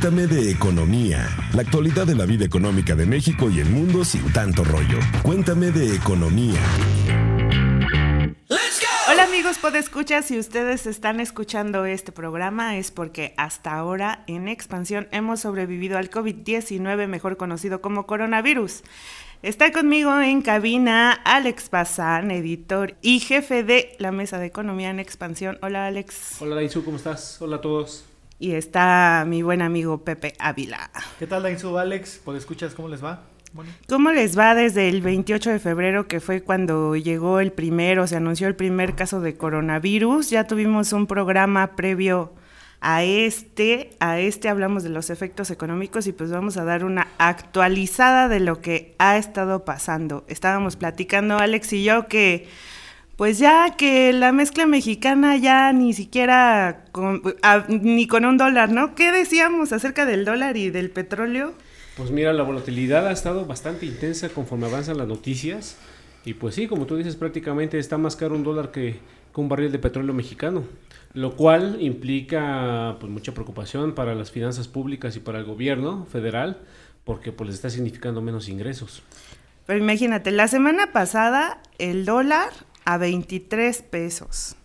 Cuéntame de economía, la actualidad de la vida económica de México y el mundo sin tanto rollo. Cuéntame de economía. Hola amigos podescuchas, si ustedes están escuchando este programa es porque hasta ahora en expansión hemos sobrevivido al COVID-19, mejor conocido como coronavirus. Está conmigo en cabina Alex Bazán, editor y jefe de la Mesa de Economía en Expansión. Hola Alex. Hola Dainzu, ¿cómo estás? Hola a todos. Y está mi buen amigo Pepe Ávila. ¿Qué tal Dainzu, Alex? escuchas cómo les va? ¿Cómo les va desde el 28 de febrero, que fue cuando llegó el primero, se anunció el primer caso de coronavirus? Ya tuvimos un programa previo a este, a este hablamos de los efectos económicos y pues vamos a dar una actualizada de lo que ha estado pasando. Estábamos platicando Alex y yo que pues ya que la mezcla mexicana ya ni siquiera ni con un dólar, ¿no? ¿Qué decíamos acerca del dólar y del petróleo? Pues mira, la volatilidad ha estado bastante intensa conforme avanzan las noticias. Y pues sí, como tú dices, prácticamente está más caro un dólar que, que un barril de petróleo mexicano lo cual implica pues, mucha preocupación para las finanzas públicas y para el gobierno federal, porque pues les está significando menos ingresos. Pero imagínate, la semana pasada el dólar a 23 pesos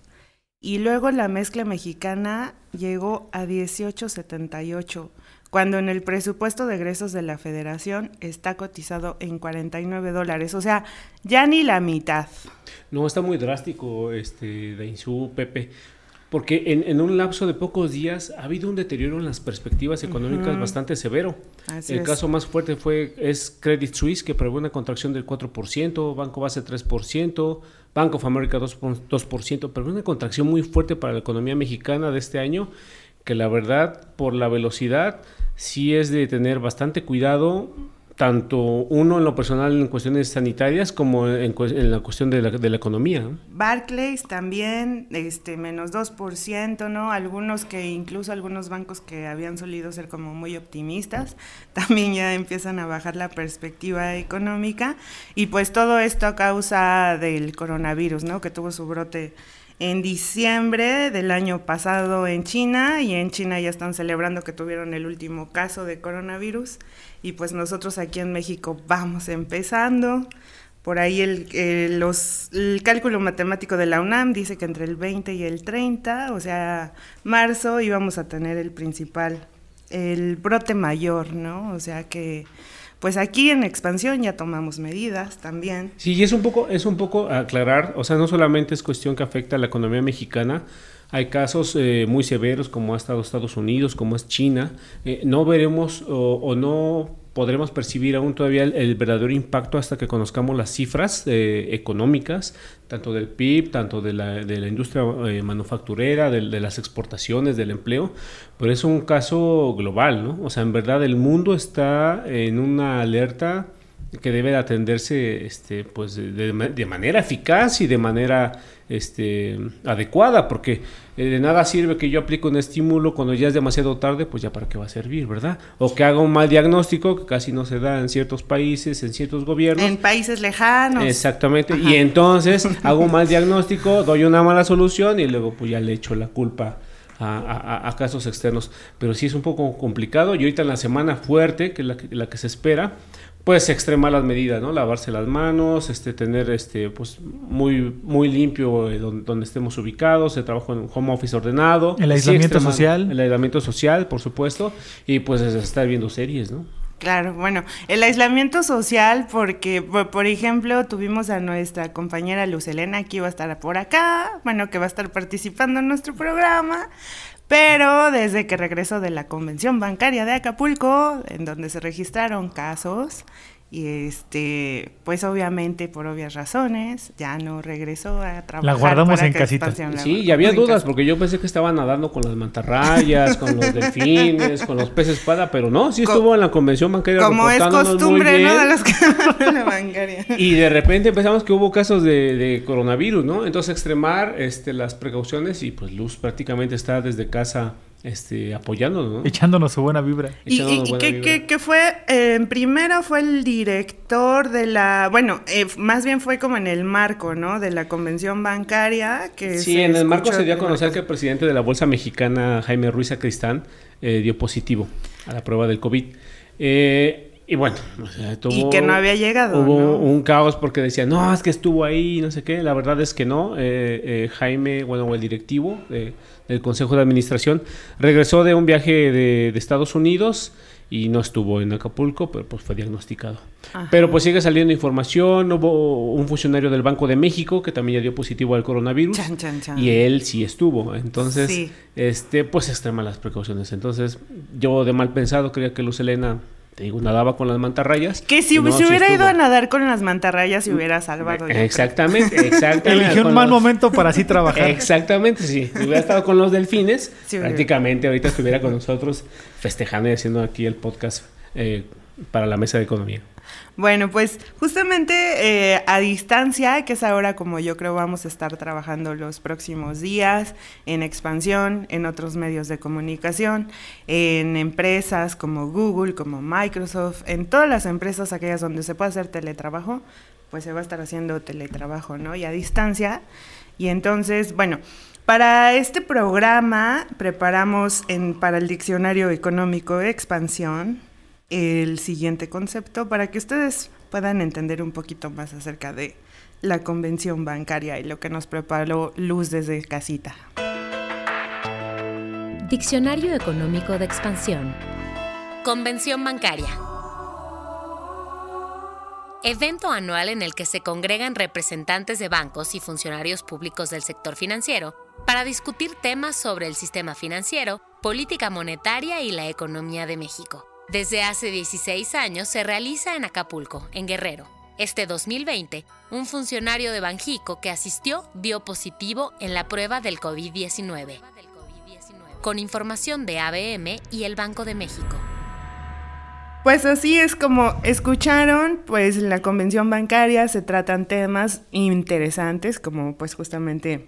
y luego la mezcla mexicana llegó a 18.78 cuando en el presupuesto de egresos de la federación está cotizado en 49 dólares, o sea, ya ni la mitad. No, está muy drástico, este, Dainzú, Pepe porque en, un lapso de pocos días ha habido un deterioro en las perspectivas económicas bastante severo. el caso más fuerte fue es Credit Suisse, que prevé una contracción del 4%, Banco Base 3%, Bank of America 2%, 2% prevé una contracción muy fuerte para la economía mexicana de este año, que la verdad, por la velocidad, sí es de tener bastante cuidado tanto uno en lo personal en cuestiones sanitarias como en, la cuestión de la, de la, economía. Barclays también, este, menos 2%, ¿no? Algunos que, incluso algunos bancos que habían solido ser como muy optimistas, también ya empiezan a bajar la perspectiva económica. Y pues todo esto a causa del coronavirus, ¿no? Que tuvo su brote en diciembre del año pasado en China y en China ya están celebrando que tuvieron el último caso de coronavirus y pues nosotros aquí en México vamos empezando. Por ahí el, los, el cálculo matemático de la UNAM dice que entre el 20 y el 30, o sea, marzo íbamos a tener el principal, el brote mayor, ¿no? O sea que pues aquí en expansión ya tomamos medidas también. Sí, y es un poco, es un poco aclarar, o sea, no solamente es cuestión que afecta a la economía mexicana, hay casos eh, muy severos como ha estado Estados Unidos, como es China. Eh, no veremos o, no podremos percibir aún todavía el, verdadero impacto hasta que conozcamos las cifras eh, económicas, tanto del PIB, tanto de la, de la industria manufacturera, de, de, las exportaciones, del empleo, pero es un caso global, ¿no? O sea, en verdad el mundo está en una alerta que debe atenderse este, pues de, manera eficaz y de manera este, adecuada, porque eh, de nada sirve que yo aplique un estímulo cuando ya es demasiado tarde, pues ya para qué va a servir, ¿verdad? O que haga un mal diagnóstico, que casi no se da en ciertos países, en ciertos gobiernos. En países lejanos. Exactamente, y entonces hago un mal diagnóstico, doy una mala solución y luego pues ya le echo la culpa. A, casos externos, pero sí es un poco complicado y ahorita en la semana fuerte, que es la la que se espera, pues extremar las medidas, ¿no? Lavarse las manos, este, tener este, pues muy, muy limpio eh, donde, estemos ubicados, el trabajo en home office ordenado. El aislamiento social. El aislamiento social, por supuesto, y pues estar viendo series, ¿no? Claro, bueno, el aislamiento social, porque, por, ejemplo, tuvimos a nuestra compañera Luz Elena, que iba a estar por acá, bueno, que va a estar participando en nuestro programa, pero desde que regresó de la convención bancaria de Acapulco, en donde se registraron casos, y este, pues obviamente por obvias razones, ya no regresó a trabajar. La guardamos en casita. Sí, y había dudas, porque yo pensé que estaba nadando con las mantarrayas, con los delfines, con los peces espada, pero no, sí estuvo en la convención bancaria. Como es costumbre, ¿no? De los que la bancaria. Y de repente empezamos que hubo casos de, de, coronavirus, ¿no? Entonces extremar este, las precauciones y pues Luz prácticamente está desde casa este, apoyándonos, Echándonos su buena vibra. ¿Y, qué, fue? Eh, primero fue el director de la, bueno, eh, más bien fue como en el marco, ¿no? De la convención bancaria. que Sí, en el marco se dio a conocer que el presidente de la Bolsa Mexicana, Jaime Ruiz Acristán, eh, dio positivo. a la prueba del COVID. Eh, y bueno, y que no había llegado. Hubo un caos porque decían, no, es que estuvo ahí, no sé qué. La verdad es que no. Eh, eh, Jaime, bueno, el directivo del Consejo de Administración, regresó de un viaje de, Estados Unidos y no estuvo en Acapulco, pero pues fue diagnosticado. Pero pues sigue saliendo información. Hubo un funcionario del Banco de México que también ya dio positivo al coronavirus. Y él sí estuvo. Entonces, este, pues extrema las precauciones. Entonces, yo de mal pensado creía que Luz Elena te digo, nadaba con las mantarrayas. Que si, hubiera ido a nadar con las mantarrayas, se hubiera salvado. Exactamente, exactamente. Eligió un mal momento para así trabajar. Exactamente, sí. Si hubiera estado con los delfines, prácticamente ahorita estuviera con nosotros festejando y haciendo aquí el podcast eh, para la mesa de economía. Bueno, pues justamente eh, a distancia, que es ahora como yo creo vamos a estar trabajando los próximos días, en expansión, en otros medios de comunicación, en empresas como Google, como Microsoft, en todas las empresas aquellas donde se puede hacer teletrabajo, pues se va a estar haciendo teletrabajo, ¿no? Y a distancia. Y entonces, bueno, para este programa preparamos en, para el Diccionario Económico Expansión el siguiente concepto para que ustedes puedan entender un poquito más acerca de la convención bancaria y lo que nos preparó Luz desde casita. Diccionario Económico de Expansión. Convención bancaria. Evento anual en el que se congregan representantes de bancos y funcionarios públicos del sector financiero para discutir temas sobre el sistema financiero, política monetaria y la economía de México. Desde hace 16 años se realiza en Acapulco, en Guerrero. Este 2020, un funcionario de Banjico que asistió dio positivo en la prueba del COVID-19, con información de ABM y el Banco de México. Pues así es como escucharon, pues en la convención bancaria se tratan temas interesantes como pues justamente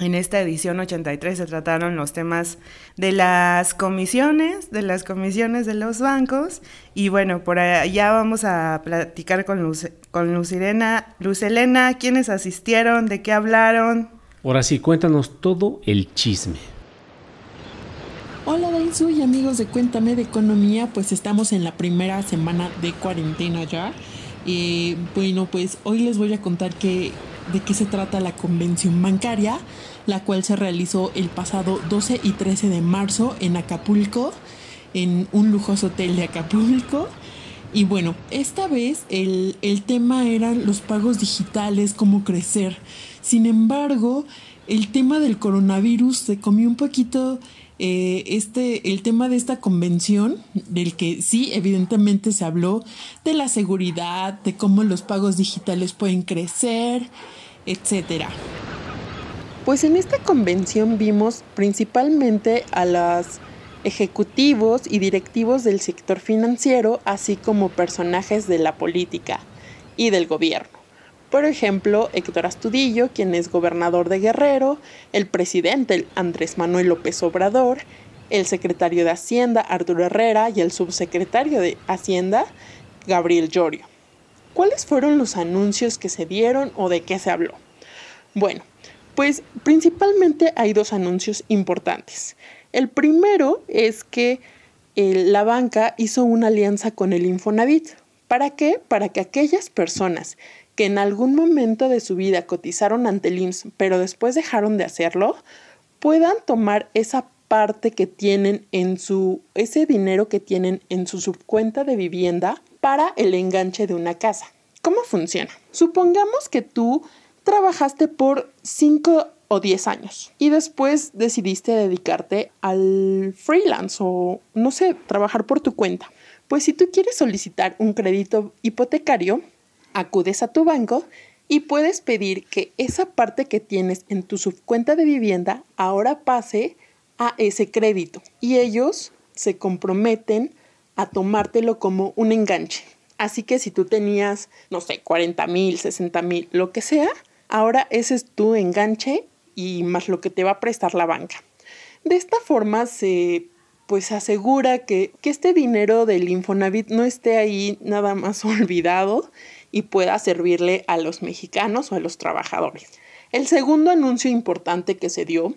en esta edición 83 se trataron los temas de las comisiones, de las comisiones de los bancos. Y bueno, por allá vamos a platicar con Luz, con Luz, Luz Elena, quiénes asistieron, de qué hablaron. Ahora sí, cuéntanos todo el chisme. Hola Dainzu y amigos de Cuéntame de Economía, pues estamos en la primera semana de cuarentena ya. Y bueno, pues hoy les voy a contar que de qué se trata la convención bancaria, la cual se realizó el pasado 12 y 13 de marzo en Acapulco, en un lujoso hotel de Acapulco. Y bueno, esta vez el, el tema eran los pagos digitales, cómo crecer. Sin embargo, el tema del coronavirus se comió un poquito eh, este, el tema de esta convención, del que sí, evidentemente se habló de la seguridad, de cómo los pagos digitales pueden crecer, etcétera. Pues en esta convención vimos principalmente a los ejecutivos y directivos del sector financiero, así como personajes de la política y del gobierno. Por ejemplo, Héctor Astudillo, quien es gobernador de Guerrero, el presidente Andrés Manuel López Obrador, el secretario de Hacienda Arturo Herrera y el subsecretario de Hacienda Gabriel Llorio. ¿Cuáles fueron los anuncios que se dieron o de qué se habló? Bueno, pues principalmente hay dos anuncios importantes. El primero es que eh, la banca hizo una alianza con el Infonavit. ¿Para qué? Para que aquellas personas que en algún momento de su vida cotizaron ante el pero después dejaron de hacerlo, puedan tomar esa parte que tienen en su, ese dinero que tienen en su subcuenta de vivienda para el enganche de una casa. ¿Cómo funciona? Supongamos que tú trabajaste por 5 o 10 años y después decidiste dedicarte al freelance o, no sé, trabajar por tu cuenta. Pues si tú quieres solicitar un crédito hipotecario, acudes a tu banco y puedes pedir que esa parte que tienes en tu subcuenta de vivienda ahora pase a ese crédito y ellos se comprometen a tomártelo como un enganche. Así que si tú tenías, no sé, 40 mil, 60 mil, lo que sea, ahora ese es tu enganche y más lo que te va a prestar la banca. De esta forma se pues asegura que, que este dinero del Infonavit no esté ahí nada más olvidado y pueda servirle a los mexicanos o a los trabajadores. El segundo anuncio importante que se dio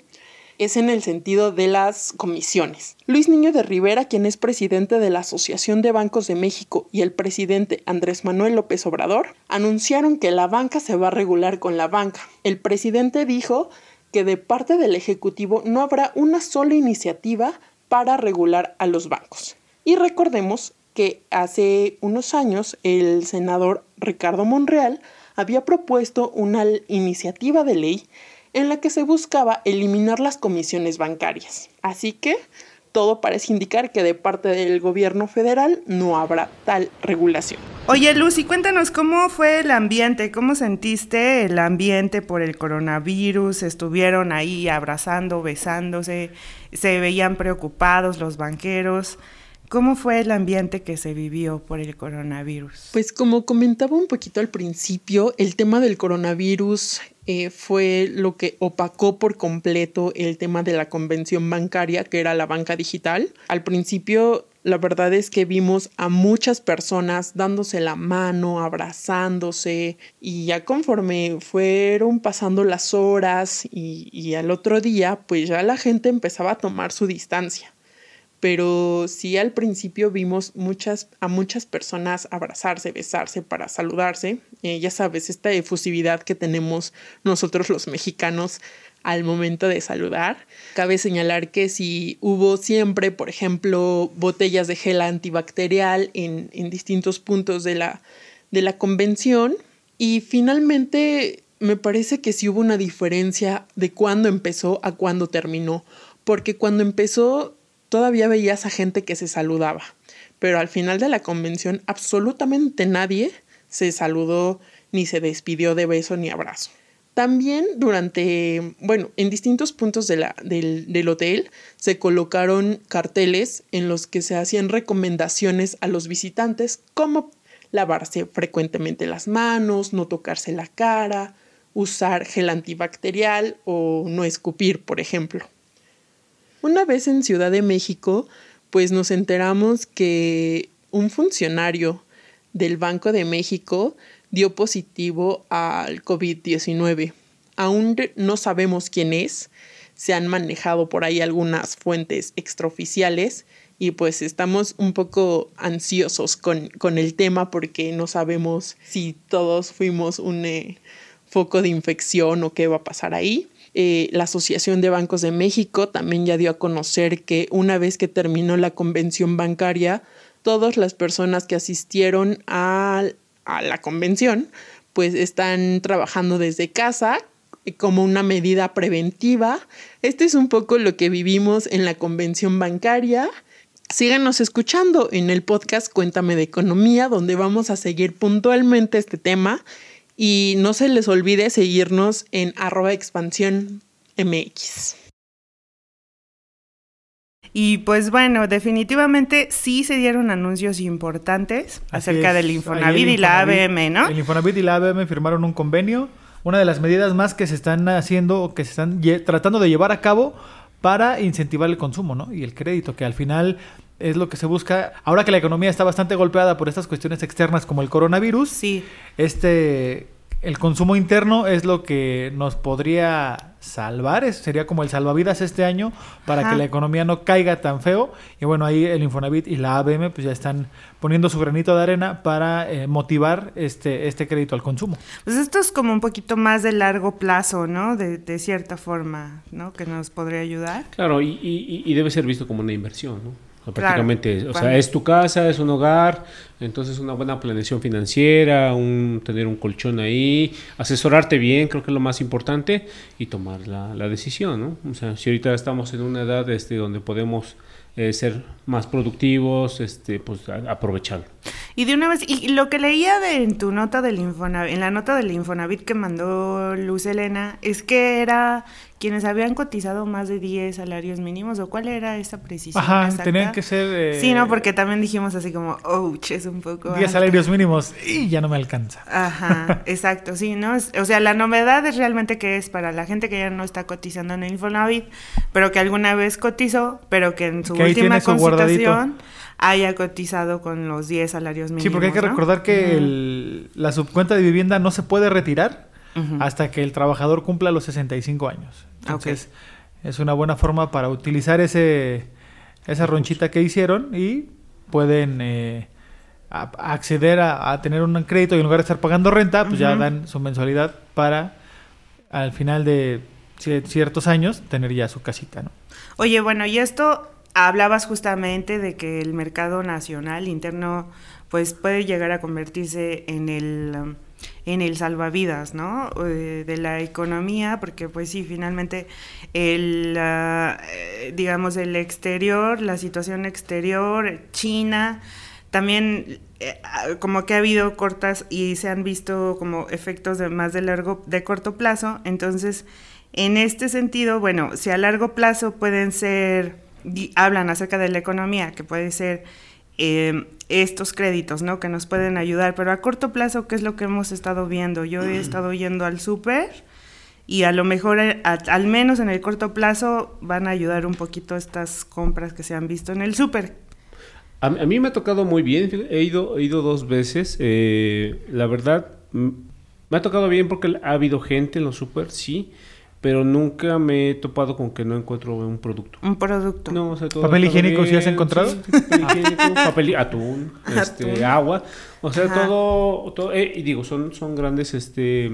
es en el sentido de las comisiones. Luis Niño de Rivera, quien es presidente de la Asociación de Bancos de México, y el presidente Andrés Manuel López Obrador, anunciaron que la banca se va a regular con la banca. El presidente dijo que de parte del Ejecutivo no habrá una sola iniciativa para regular a los bancos. Y recordemos que hace unos años el senador Ricardo Monreal había propuesto una iniciativa de ley en la que se buscaba eliminar las comisiones bancarias. Así que todo parece indicar que de parte del gobierno federal no habrá tal regulación. Oye, Lucy, cuéntanos cómo fue el ambiente, cómo sentiste el ambiente por el coronavirus, estuvieron ahí abrazando, besándose, se veían preocupados los banqueros. ¿Cómo fue el ambiente que se vivió por el coronavirus? Pues como comentaba un poquito al principio, el tema del coronavirus eh, fue lo que opacó por completo el tema de la convención bancaria, que era la banca digital. Al principio, la verdad es que vimos a muchas personas dándose la mano, abrazándose, y ya conforme fueron pasando las horas y, y al otro día, pues ya la gente empezaba a tomar su distancia pero sí al principio vimos muchas, a muchas personas abrazarse, besarse para saludarse. Eh, ya sabes, esta efusividad que tenemos nosotros los mexicanos al momento de saludar. Cabe señalar que si hubo siempre, por ejemplo, botellas de gel antibacterial en, en distintos puntos de la, de la convención. Y finalmente me parece que sí hubo una diferencia de cuándo empezó a cuándo terminó. Porque cuando empezó todavía veías a gente que se saludaba, pero al final de la convención absolutamente nadie se saludó ni se despidió de beso ni abrazo. También durante, bueno, en distintos puntos del, del, hotel se colocaron carteles en los que se hacían recomendaciones a los visitantes como lavarse frecuentemente las manos, no tocarse la cara, usar gel antibacterial o no escupir, por ejemplo. Una vez en Ciudad de México, pues nos enteramos que un funcionario del Banco de México dio positivo al COVID-19. Aún no sabemos quién es, se han manejado por ahí algunas fuentes extraoficiales y pues estamos un poco ansiosos con, con el tema porque no sabemos si todos fuimos un eh, foco de infección o qué va a pasar ahí. Eh, la Asociación de Bancos de México también ya dio a conocer que una vez que terminó la convención bancaria, todas las personas que asistieron a, a la convención, pues están trabajando desde casa como una medida preventiva. Este es un poco lo que vivimos en la convención bancaria. Síganos escuchando en el podcast Cuéntame de Economía, donde vamos a seguir puntualmente este tema y no se les olvide seguirnos en arroba expansión MX. Y pues bueno, definitivamente sí se dieron anuncios importantes acerca del Infonavit, y la ABM, ¿no? El Infonavit y la ABM firmaron un convenio, una de las medidas más que se están haciendo o que se están tratando de llevar a cabo para incentivar el consumo, ¿no? Y el crédito, que al final es lo que se busca. Ahora que la economía está bastante golpeada por estas cuestiones externas como el coronavirus, sí. este el consumo interno es lo que nos podría salvar, es, sería como el salvavidas este año para que la economía no caiga tan feo. Y bueno, ahí el Infonavit y la ABM pues ya están poniendo su granito de arena para eh, motivar este, este crédito al consumo. Pues esto es como un poquito más de largo plazo, ¿no? De, de cierta forma, ¿no? Que nos podría ayudar. Claro, y, y, y debe ser visto como una inversión, ¿no? Prácticamente, o sea, es tu casa, es un hogar, entonces una buena planeación financiera, un, tener un colchón ahí, asesorarte bien, creo que es lo más importante, y tomar la, la decisión, ¿no? O sea, si ahorita estamos en una edad este, donde podemos eh, ser más productivos, este, pues aprovecharlo. Y de una vez, y lo que leía de, en tu nota del Infonavit, en la nota del Infonavit que mandó Luz Elena, es que era quienes habían cotizado más de 10 salarios mínimos, o cuál era esa precisión. Ajá, tenían que ser. Eh, sí, no, porque también dijimos así como, ouch, es un poco. 10 salarios mínimos y ya no me alcanza. Ajá, exacto, sí, ¿no? O sea, la novedad es realmente que es para la gente que ya no está cotizando en el Infonavit, pero que alguna vez cotizó, pero que en su última consultación haya cotizado con los 10 salarios mínimos. Sí, porque hay que recordar que el, la subcuenta de vivienda no se puede retirar hasta que el trabajador cumpla los 65 años. Entonces, Es una buena forma para utilizar ese esa ronchita que hicieron y pueden eh, acceder a, tener un crédito y en lugar de estar pagando renta, pues ya dan su mensualidad para al final de ciertos años tener ya su casita, ¿no? Oye, bueno, y esto hablabas justamente de que el mercado nacional interno pues puede llegar a convertirse en el en el salvavidas, ¿no? Eh, de la economía, porque pues sí, finalmente el, eh, digamos, el exterior, la situación exterior, China, también eh, como que ha habido cortas y se han visto como efectos de más de largo, de corto plazo, entonces, en este sentido, bueno, si a largo plazo pueden ser, hablan acerca de la economía, que puede ser Em, estos créditos, ¿no? Que nos pueden ayudar, pero a corto plazo, ¿qué es lo que hemos estado viendo? Yo he estado yendo al súper y a lo mejor, eh, al menos en el corto plazo, van a ayudar un poquito estas compras que se han visto en el súper. A, mí me ha tocado muy bien, he ido, he ido dos veces, eh, la verdad, me ha tocado bien porque ha habido gente en los súper, sí, pero nunca me he topado con que no encuentro un producto. Un producto. No, o sea, todo ¿Papel higiénico sí has encontrado? papel higiénico, papel, atún, este, agua. O sea, todo, todo eh, y digo, son, son grandes este,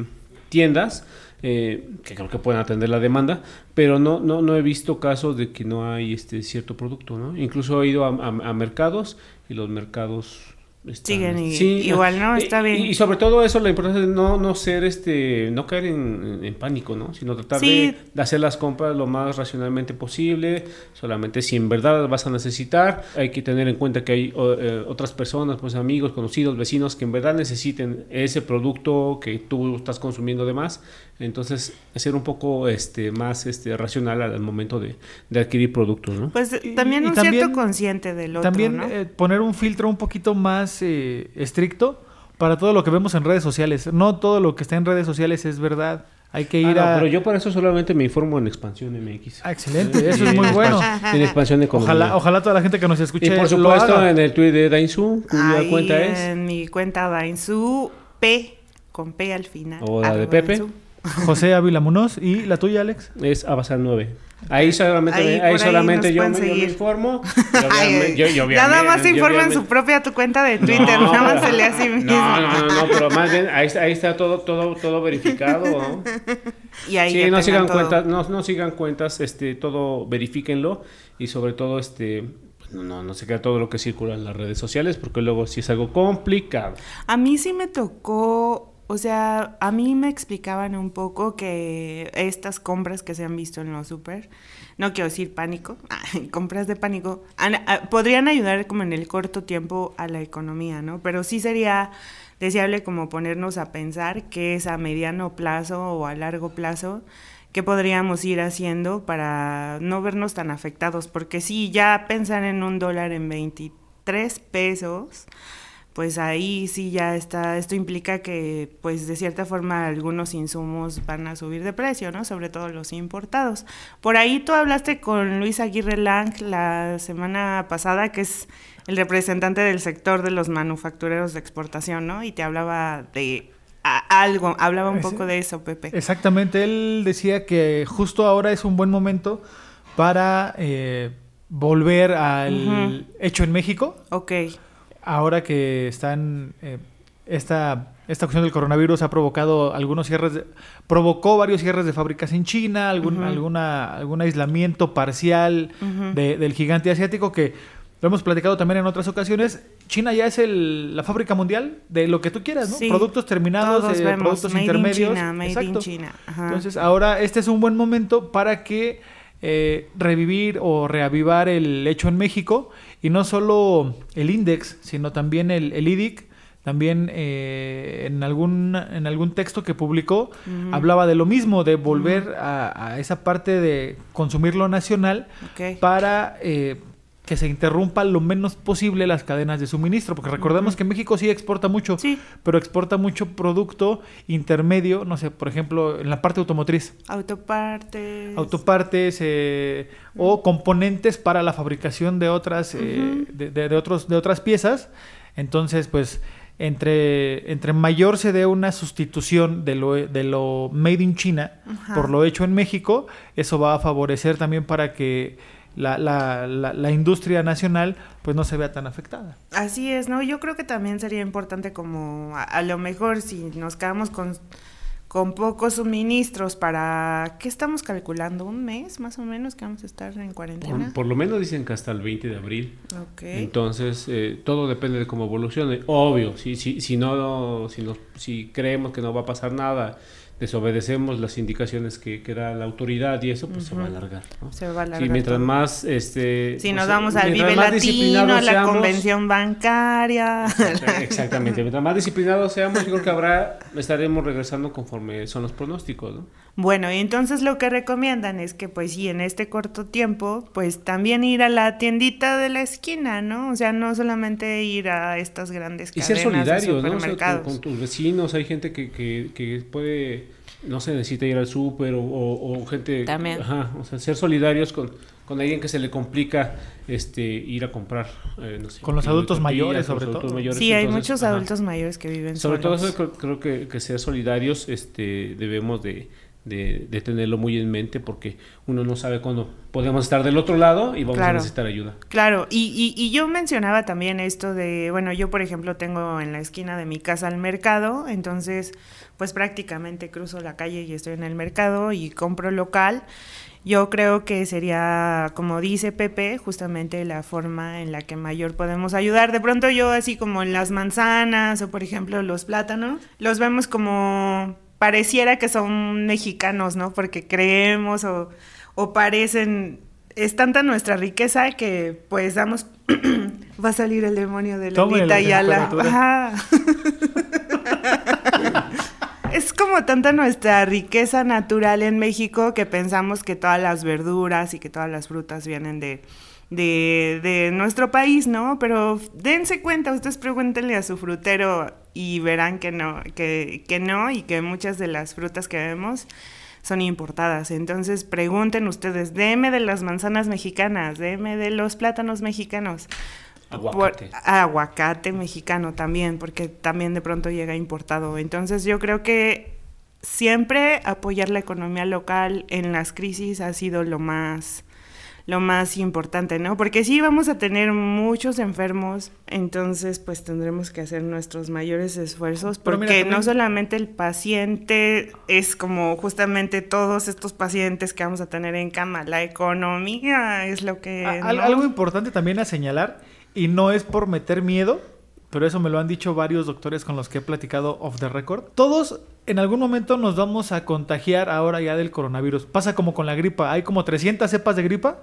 tiendas eh, que creo que pueden atender la demanda, pero no, no, no he visto casos de que no hay este cierto producto, ¿no? Incluso he ido a mercados y los mercados Siguen igual, ¿no? Está bien. Y, sobre todo eso, la importancia de no, no ser, este, no caer en, pánico, ¿no? Sino tratar de, hacer las compras lo más racionalmente posible, solamente si en verdad las vas a necesitar. Hay que tener en cuenta que hay eh, otras personas, pues amigos, conocidos, vecinos, que en verdad necesiten ese producto que tú estás consumiendo de más. Entonces, ser un poco este, más este, racional al momento de, adquirir productos, ¿no? Pues también un cierto consciente del otro, También eh, poner un filtro un poquito más eh, estricto para todo lo que vemos en redes sociales. No todo lo que está en redes sociales es verdad. Hay que ir ah, a... Pero yo por eso solamente me informo en Expansión MX. Ah, excelente, eso es muy bueno. En Expansión de Ojalá, ojalá toda la gente que nos escuche Y por supuesto en el tweet de Dainzu, ¿cuya cuenta es? En mi cuenta Dainzu P, con P al final. O la de Pepe. José Ávila Munoz. ¿Y la tuya, Alex? Es Abasal 9. Ahí solamente, ahí, solamente yo, me, informo. nada más se informa en su propia tu cuenta de Twitter, nada más se lee así mismo. No, no, no, no, pero más bien ahí, ahí está todo, todo, todo verificado. ¿no? Y ahí sí, no sigan cuentas, no, no sigan cuentas, este, todo verifíquenlo y sobre todo este pues, no, no se queda todo lo que circula en las redes sociales porque luego sí es algo complicado. A mí sí me tocó o sea, a mí me explicaban un poco que estas compras que se han visto en los super, no quiero decir pánico, compras de pánico, podrían ayudar como en el corto tiempo a la economía, ¿no? Pero sí sería deseable como ponernos a pensar qué es a mediano plazo o a largo plazo, qué podríamos ir haciendo para no vernos tan afectados, porque sí, ya pensar en un dólar en 23 pesos, pues ahí sí ya está, esto implica que pues de cierta forma algunos insumos van a subir de precio, ¿no? Sobre todo los importados. Por ahí tú hablaste con Luis Aguirre Lang la semana pasada, que es el representante del sector de los manufactureros de exportación, ¿no? Y te hablaba de algo, hablaba un poco de eso, Pepe. Exactamente, él decía que justo ahora es un buen momento para eh, volver al hecho en México. Ok ahora que están eh, esta esta cuestión del coronavirus ha provocado algunos cierres, provocó varios cierres de fábricas en China, algún, alguna, algún aislamiento parcial del gigante asiático que lo hemos platicado también en otras ocasiones. China ya es el, la fábrica mundial de lo que tú quieras, ¿no? productos terminados, eh, productos intermedios. Exacto. China. Entonces, ahora este es un buen momento para que eh, revivir o reavivar el hecho en México y no solo el INDEX, sino también el, el IDIC, también eh, en, algún, en algún texto que publicó hablaba de lo mismo, de volver a, esa parte de consumir lo nacional para eh, que se interrumpa lo menos posible las cadenas de suministro, porque recordemos que México sí exporta mucho, pero exporta mucho producto intermedio, no sé, por ejemplo, en la parte automotriz. Autopartes. Autopartes eh, o componentes para la fabricación de otras, eh, de, otros, de otras piezas. Entonces, pues entre, entre mayor se dé una sustitución de lo, de lo made in China por lo hecho en México, eso va a favorecer también para que la, la, la, industria nacional pues no se vea tan afectada. Así es, ¿no? Yo creo que también sería importante como a lo mejor si nos quedamos con con pocos suministros para, ¿qué estamos calculando? ¿Un mes más o menos que vamos a estar en cuarentena? Por, lo menos dicen que hasta el 20 de abril. Entonces, eh, todo depende de cómo evolucione. Obvio, si, si, si, no, si, no, si creemos que no va a pasar nada desobedecemos las indicaciones que, que da la autoridad y eso pues se va a alargar. Se va a alargar. mientras más este si nos vamos al Vive Latino, a la convención bancaria. Exactamente, mientras más disciplinados seamos, yo creo que habrá estaremos regresando conforme son los pronósticos, ¿no? Bueno, y entonces lo que recomiendan es que pues sí, en este corto tiempo, pues también ir a la tiendita de la esquina, ¿no? O sea, no solamente ir a estas grandes cadenas Y ser solidario, ¿no? O con, tus vecinos, hay gente que, que, que puede no se necesita ir al súper o, gente... También. Ajá, o sea, ser solidarios con, con alguien que se le complica este ir a comprar, eh, no sé, Con los adultos mayores, sobre todo. sí, hay muchos adultos mayores que viven Sobre todo eso creo, que, que ser solidarios este, debemos de, de, tenerlo muy en mente porque uno no sabe cuándo podemos estar del otro lado y vamos a necesitar ayuda. Claro, y, y, yo mencionaba también esto de, bueno, yo por ejemplo tengo en la esquina de mi casa el mercado, entonces pues prácticamente cruzo la calle y estoy en el mercado y compro local. Yo creo que sería, como dice Pepe, justamente la forma en la que mayor podemos ayudar. De pronto yo así como en las manzanas o por ejemplo los plátanos, los vemos como pareciera que son mexicanos, ¿no? Porque creemos o, o parecen es tanta nuestra riqueza que pues damos va a salir el demonio de Lolita y Ala. es como tanta nuestra riqueza natural en México que pensamos que todas las verduras y que todas las frutas vienen de, de, de nuestro país, ¿no? Pero dense cuenta, ustedes pregúntenle a su frutero y verán que no, que, que no, y que muchas de las frutas que vemos son importadas. Entonces pregunten ustedes, deme de las manzanas mexicanas, deme de los plátanos mexicanos. Aguacate. aguacate mexicano también, porque también de pronto llega importado. Entonces yo creo que siempre apoyar la economía local en las crisis ha sido lo más lo más importante, ¿no? Porque sí vamos a tener muchos enfermos, entonces pues tendremos que hacer nuestros mayores esfuerzos, porque no solamente el paciente es como justamente todos estos pacientes que vamos a tener en cama, la economía es lo que... Algo importante también a señalar, y no es por meter miedo, pero eso me lo han dicho varios doctores con los que he platicado off the record. Todos en algún momento nos vamos a contagiar ahora ya del coronavirus. Pasa como con la gripa. Hay como 300 cepas de gripa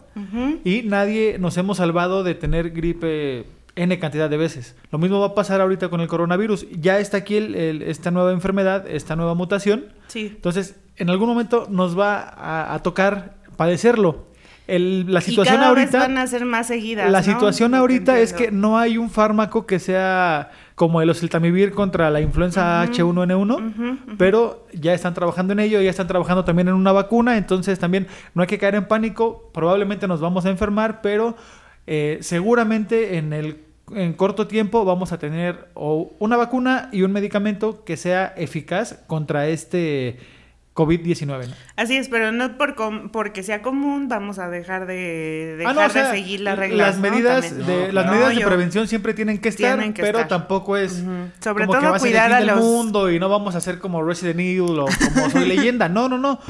y nadie nos hemos salvado de tener gripe N cantidad de veces. Lo mismo va a pasar ahorita con el coronavirus. Ya está aquí esta nueva enfermedad, esta nueva mutación. Sí. Entonces, en algún momento nos va a tocar padecerlo la situación ahorita van a ser más seguidas. La situación ahorita es que no hay un fármaco que sea como el oseltamivir contra la influenza H1N1, pero ya están trabajando en ello, ya están trabajando también en una vacuna, entonces también no hay que caer en pánico, probablemente nos vamos a enfermar, pero eh, seguramente en el en corto tiempo vamos a tener una vacuna y un medicamento que sea eficaz contra este COVID-19. Así es, pero no por porque sea común vamos a dejar de ah, dejar de seguir las reglas. Las medidas de las medidas de prevención siempre tienen que estar, pero tampoco es sobre todo cuidar a los mundo y no vamos a hacer como Resident Evil o como Soy leyenda. No, no, no.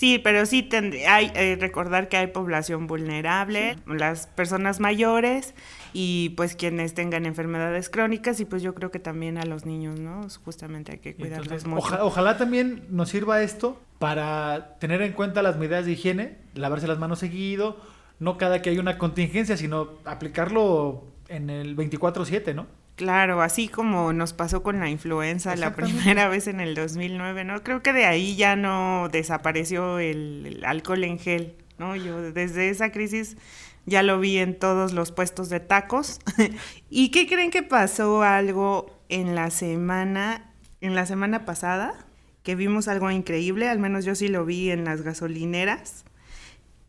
Sí, pero sí hay eh, recordar que hay población vulnerable, las personas mayores y pues quienes tengan enfermedades crónicas y pues yo creo que también a los niños, ¿no? Justamente hay que cuidarlos mucho. ojalá también nos sirva esto para tener en cuenta las medidas de higiene, lavarse las manos seguido, no cada que hay una contingencia, sino aplicarlo en el 24/7, ¿no? Claro, así como nos pasó con la influenza la primera vez en el 2009, ¿no? Creo que de ahí ya no desapareció el, alcohol en gel, ¿no? Yo desde esa crisis ya lo vi en todos los puestos de tacos. ¿Y qué creen que pasó algo en la semana, en la semana pasada? Que vimos algo increíble, al menos yo sí lo vi en las gasolineras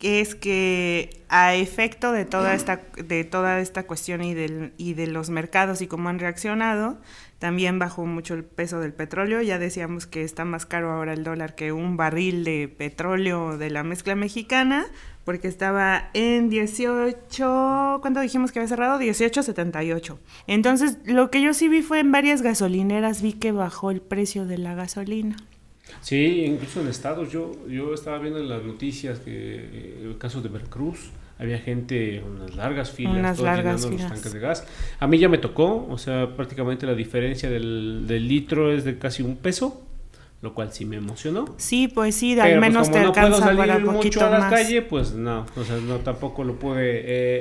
es que a efecto de toda esta, de toda esta cuestión y, del, y de los mercados y cómo han reaccionado, también bajó mucho el peso del petróleo. Ya decíamos que está más caro ahora el dólar que un barril de petróleo de la mezcla mexicana, porque estaba en 18, ¿cuánto dijimos que había cerrado? 18.78. Entonces, lo que yo sí vi fue en varias gasolineras, vi que bajó el precio de la gasolina. Sí, incluso en estados, yo, yo estaba viendo en las noticias que eh, el caso de Veracruz, había gente, unas largas filas, Unas todos largas llenando filas. los tanques de gas. A mí ya me tocó, o sea, prácticamente la diferencia del, del litro es de casi un peso, lo cual sí me emocionó. Sí, pues sí, al pues, menos te no puedo alcanza salir para mucho poquito a la más. calle, pues no, o sea, no tampoco lo pude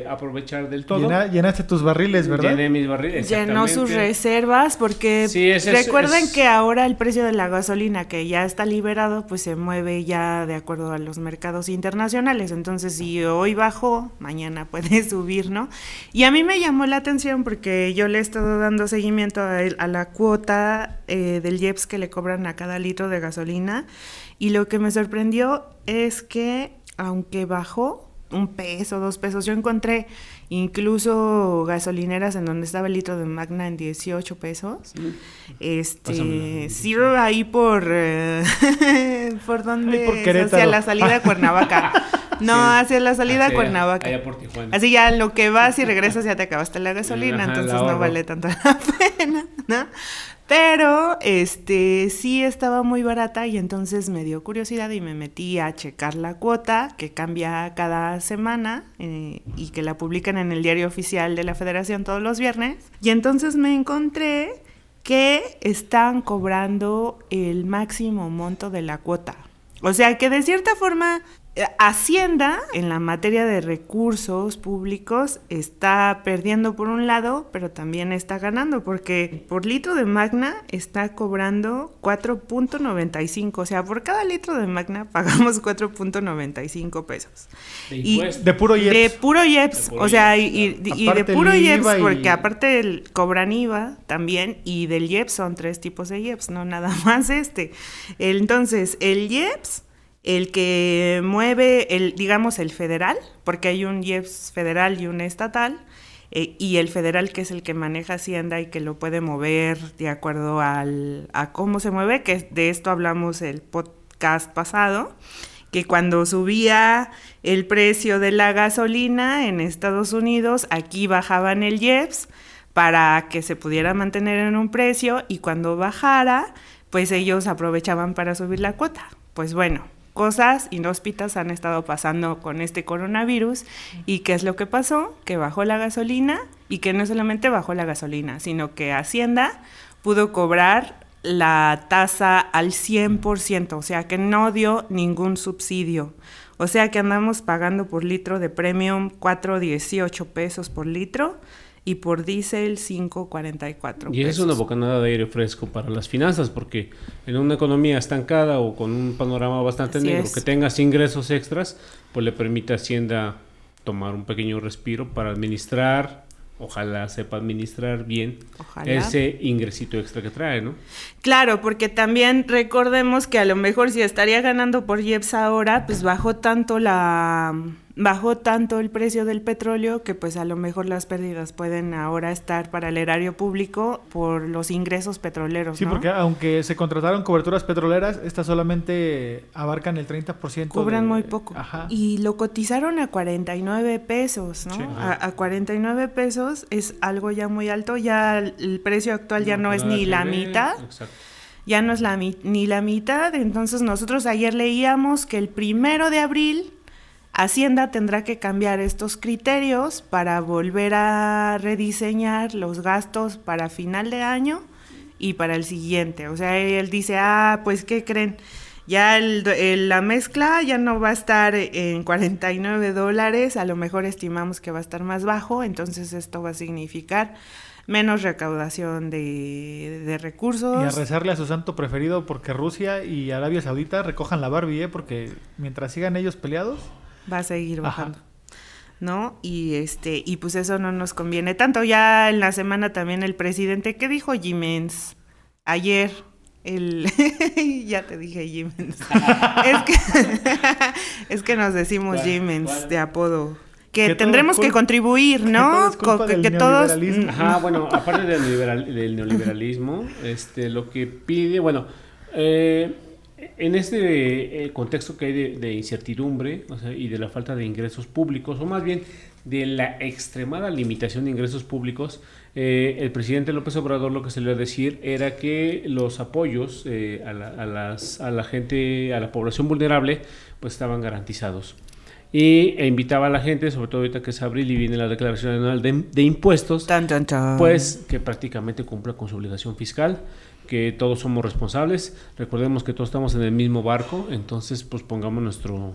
eh, aprovechar del todo. Llena- llenaste tus barriles, ¿verdad? Llené mis barriles. Llenó sus reservas porque Sí, ese es- recuerden es- que ahora el precio de la gasolina que ya está liberado pues se mueve ya de acuerdo a los mercados internacionales. Entonces si hoy bajó, mañana puede subir, ¿no? Y a mí me llamó la atención porque yo le he estado dando seguimiento a, la cuota eh, del IEPS que le cobran a cada litro de gasolina y lo que me sorprendió es que aunque bajó un peso, dos pesos, yo encontré incluso gasolineras en donde estaba el litro de Magna en 18 pesos. Este, Pásamela. sí, ahí por eh, por donde hacia la salida de Cuernavaca. No, Sí. hacia la salida de Hacia- Cuernavaca. allá por Tijuana. Así ya lo que vas y regresas ya te acabaste la gasolina, Ajá, entonces no vale tanto la pena, ¿no? Pero este sí estaba muy barata y entonces me dio curiosidad y me metí a checar la cuota que cambia cada semana eh, y que la publican en el diario oficial de la Federación todos los viernes. Y entonces me encontré que están cobrando el máximo monto de la cuota. O sea que de cierta forma Hacienda en la materia de recursos públicos está perdiendo por un lado, pero también está ganando porque por litro de Magna está cobrando 4.95, o sea, por cada litro de Magna pagamos 4.95 pesos. De Y-. De puro De IEPS. puro IEPS, De puro o sea, y, IEPS, y- y de puro IEPS, y- porque aparte el, cobran IVA también, y del IEPS son tres tipos de IEPS, no nada más este. Entonces, el IEPS, el que mueve, el digamos, el federal, porque hay un IEPS federal y un estatal, eh, y el federal que es el que maneja Hacienda y que lo puede mover de acuerdo al, a cómo se mueve, que de esto hablamos el podcast pasado, que cuando subía el precio de la gasolina en Estados Unidos, aquí bajaban el IEPS para que se pudiera mantener en un precio y cuando bajara, pues ellos aprovechaban para subir la cuota. Pues bueno, cosas inhóspitas han estado pasando con este coronavirus y qué es lo que pasó, que bajó la gasolina y que no solamente bajó la gasolina, sino que Hacienda pudo cobrar la tasa al 100%, o sea que no dio ningún subsidio. O sea que andamos pagando por litro de premium 4.18 pesos por litro y por diésel 5.44 Y esa es una bocanada de aire fresco para las finanzas, porque en una economía estancada o con un panorama bastante Así negro, es. que tengas ingresos extras, pues le permite a Hacienda tomar un pequeño respiro para administrar, ojalá sepa administrar bien Ojalá. ese ingresito extra que trae, ¿no? Claro, porque también recordemos que a lo mejor si estaría ganando por IEPS ahora, pues bajó tanto la bajó tanto el precio del petróleo que pues a lo mejor las pérdidas pueden ahora estar para el erario público por los ingresos petroleros, Sí, ¿no? porque aunque se contrataron coberturas petroleras, estas solamente abarcan el 30%. Cobran de- muy poco. Ajá. Y lo cotizaron a 49 pesos, ¿no? Sí. a, a 49 pesos es algo ya muy alto, ya el precio actual ya no, es nada ni la mitad. Exacto. ya no es la ni la mitad. Entonces nosotros ayer leíamos que el primero de abril Hacienda tendrá que cambiar estos criterios para volver a rediseñar los gastos para final de año y para el siguiente. O sea, él dice, ah, pues, ¿qué creen? Ya el- el- la mezcla ya no va a estar en 49 dólares, a lo mejor estimamos que va a estar más bajo, entonces esto va a significar menos recaudación de, de recursos. Y a rezarle a su santo preferido porque Rusia y Arabia Saudita recojan la Barbie, ¿eh? Porque mientras sigan ellos peleados, va a seguir Ajá. bajando. ¿No? Y este, y pues eso no nos conviene tanto. Ya en la semana también el presidente, ¿qué dijo Jimens? Ayer, el ya te dije Jimens. es, que, es que nos decimos ¿Cuál? Jimens de apodo. Que, tendremos que contribuir, todo ¿no? es culpa Co- del que todos. Ajá, bueno, aparte del, neoliberal- del neoliberalismo, este, lo que pide, bueno, eh, en este eh, contexto que hay de, de incertidumbre o sea, y de la falta de ingresos públicos, o más bien de la extremada limitación de ingresos públicos, eh, el presidente López Obrador lo que se le iba a decir era que los apoyos eh, a, la, a las, a la gente, a la población vulnerable, pues estaban garantizados y e invitaba a la gente, sobre todo ahorita que es abril y viene la declaración anual de, de impuestos, Tan, tan, tan. pues que prácticamente cumpla con su obligación fiscal, que todos somos responsables, recordemos que todos estamos en el mismo barco, entonces pues pongamos nuestro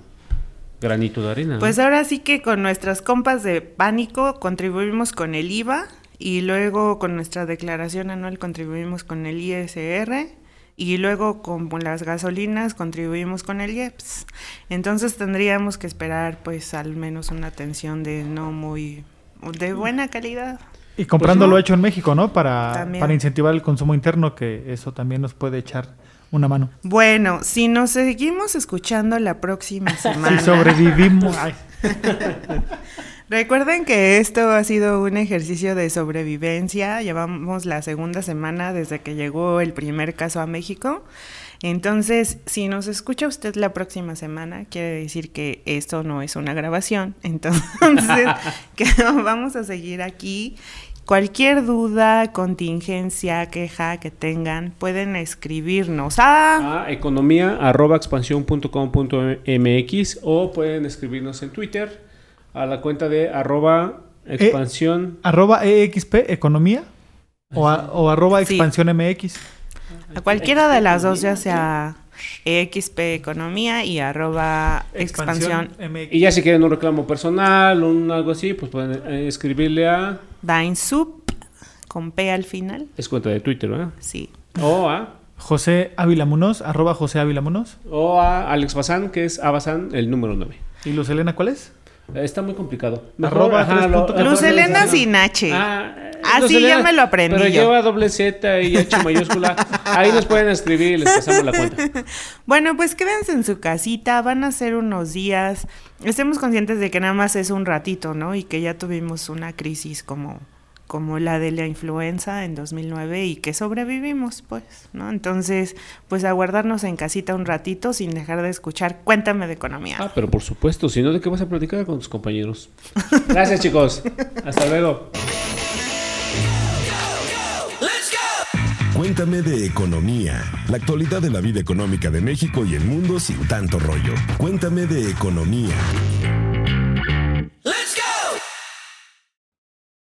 granito de arena. Pues ahora sí que con nuestras compas de pánico contribuimos con el IVA y luego con nuestra declaración anual contribuimos con el ISR y luego con las gasolinas contribuimos con el IEPS. Entonces tendríamos que esperar pues al menos una atención de no muy de buena calidad. Y comprándolo Pues hecho en México, ¿no? Para, También. para incentivar el consumo interno, que eso también nos puede echar una mano. Bueno, si nos seguimos escuchando la próxima semana. Si sobrevivimos. Recuerden que esto ha sido un ejercicio de sobrevivencia. Llevamos la segunda semana desde que llegó el primer caso a México. Entonces, si nos escucha usted la próxima semana, quiere decir que esto no es una grabación. Entonces, que vamos a seguir aquí. Cualquier duda, contingencia, queja que tengan, pueden escribirnos a... a economía arroba expansión.com.mx o pueden escribirnos en Twitter a la cuenta de arroba expansión. arroba EXP Economía o, a- o arroba Sí. Expansión MX. A cualquiera de las dos, ya sea EXP Economía y arroba expansión. Y ya si quieren un reclamo personal, un algo así, pues pueden eh, escribirle a... Dinsup con P al final. Es cuenta de Twitter, ¿verdad? Sí. O a... José Ávila Munoz, arroba José Ávila Munoz. O a Alex Bazán, que es Abazán, el número 9. ¿Y Luz Elena cuál es? Está muy complicado. Arroba tres punto lo- Luz mejor Elena lo- sin H. Ah, Así ya me lo aprendí Pero yo. lleva doble Z y H mayúscula. Ahí nos pueden escribir y les pasamos la cuenta. Bueno, pues quédense en su casita, van a ser unos días. Estemos conscientes de que nada más es un ratito, ¿no? Y que ya tuvimos una crisis como, como la de la influenza en 2009 y que sobrevivimos, pues, ¿no? Entonces, pues a guardarnos en casita un ratito sin dejar de escuchar Cuéntame de Economía. Ah, pero por supuesto, si no, ¿de qué vas a platicar con tus compañeros? Gracias, chicos. Hasta luego. Cuéntame de economía, la actualidad de la vida económica de México y el mundo sin tanto rollo. Cuéntame de economía.